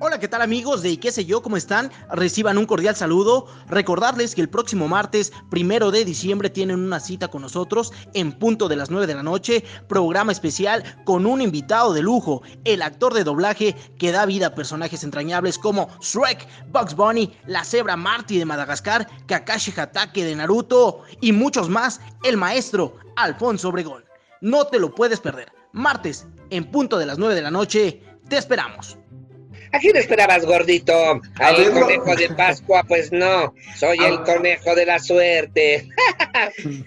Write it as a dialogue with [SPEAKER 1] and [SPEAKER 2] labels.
[SPEAKER 1] Hola, ¿qué tal amigos de qué sé yo? ¿Cómo están? Reciban un cordial saludo. Recordarles que el próximo martes, primero de diciembre, tienen una cita con nosotros en punto de las 9 de la noche. Programa especial con un invitado de lujo, el actor de doblaje que da vida a personajes entrañables como Shrek, Bugs Bunny, la cebra Marty de Madagascar, Kakashi Hatake de Naruto y muchos más, el maestro Alfonso Obregón. No te lo puedes perder. Martes, en punto de las 9 de la noche, te esperamos.
[SPEAKER 2] ¿A quién esperabas, gordito? ¿Al conejo de Pascua? Pues no, soy el conejo de la suerte.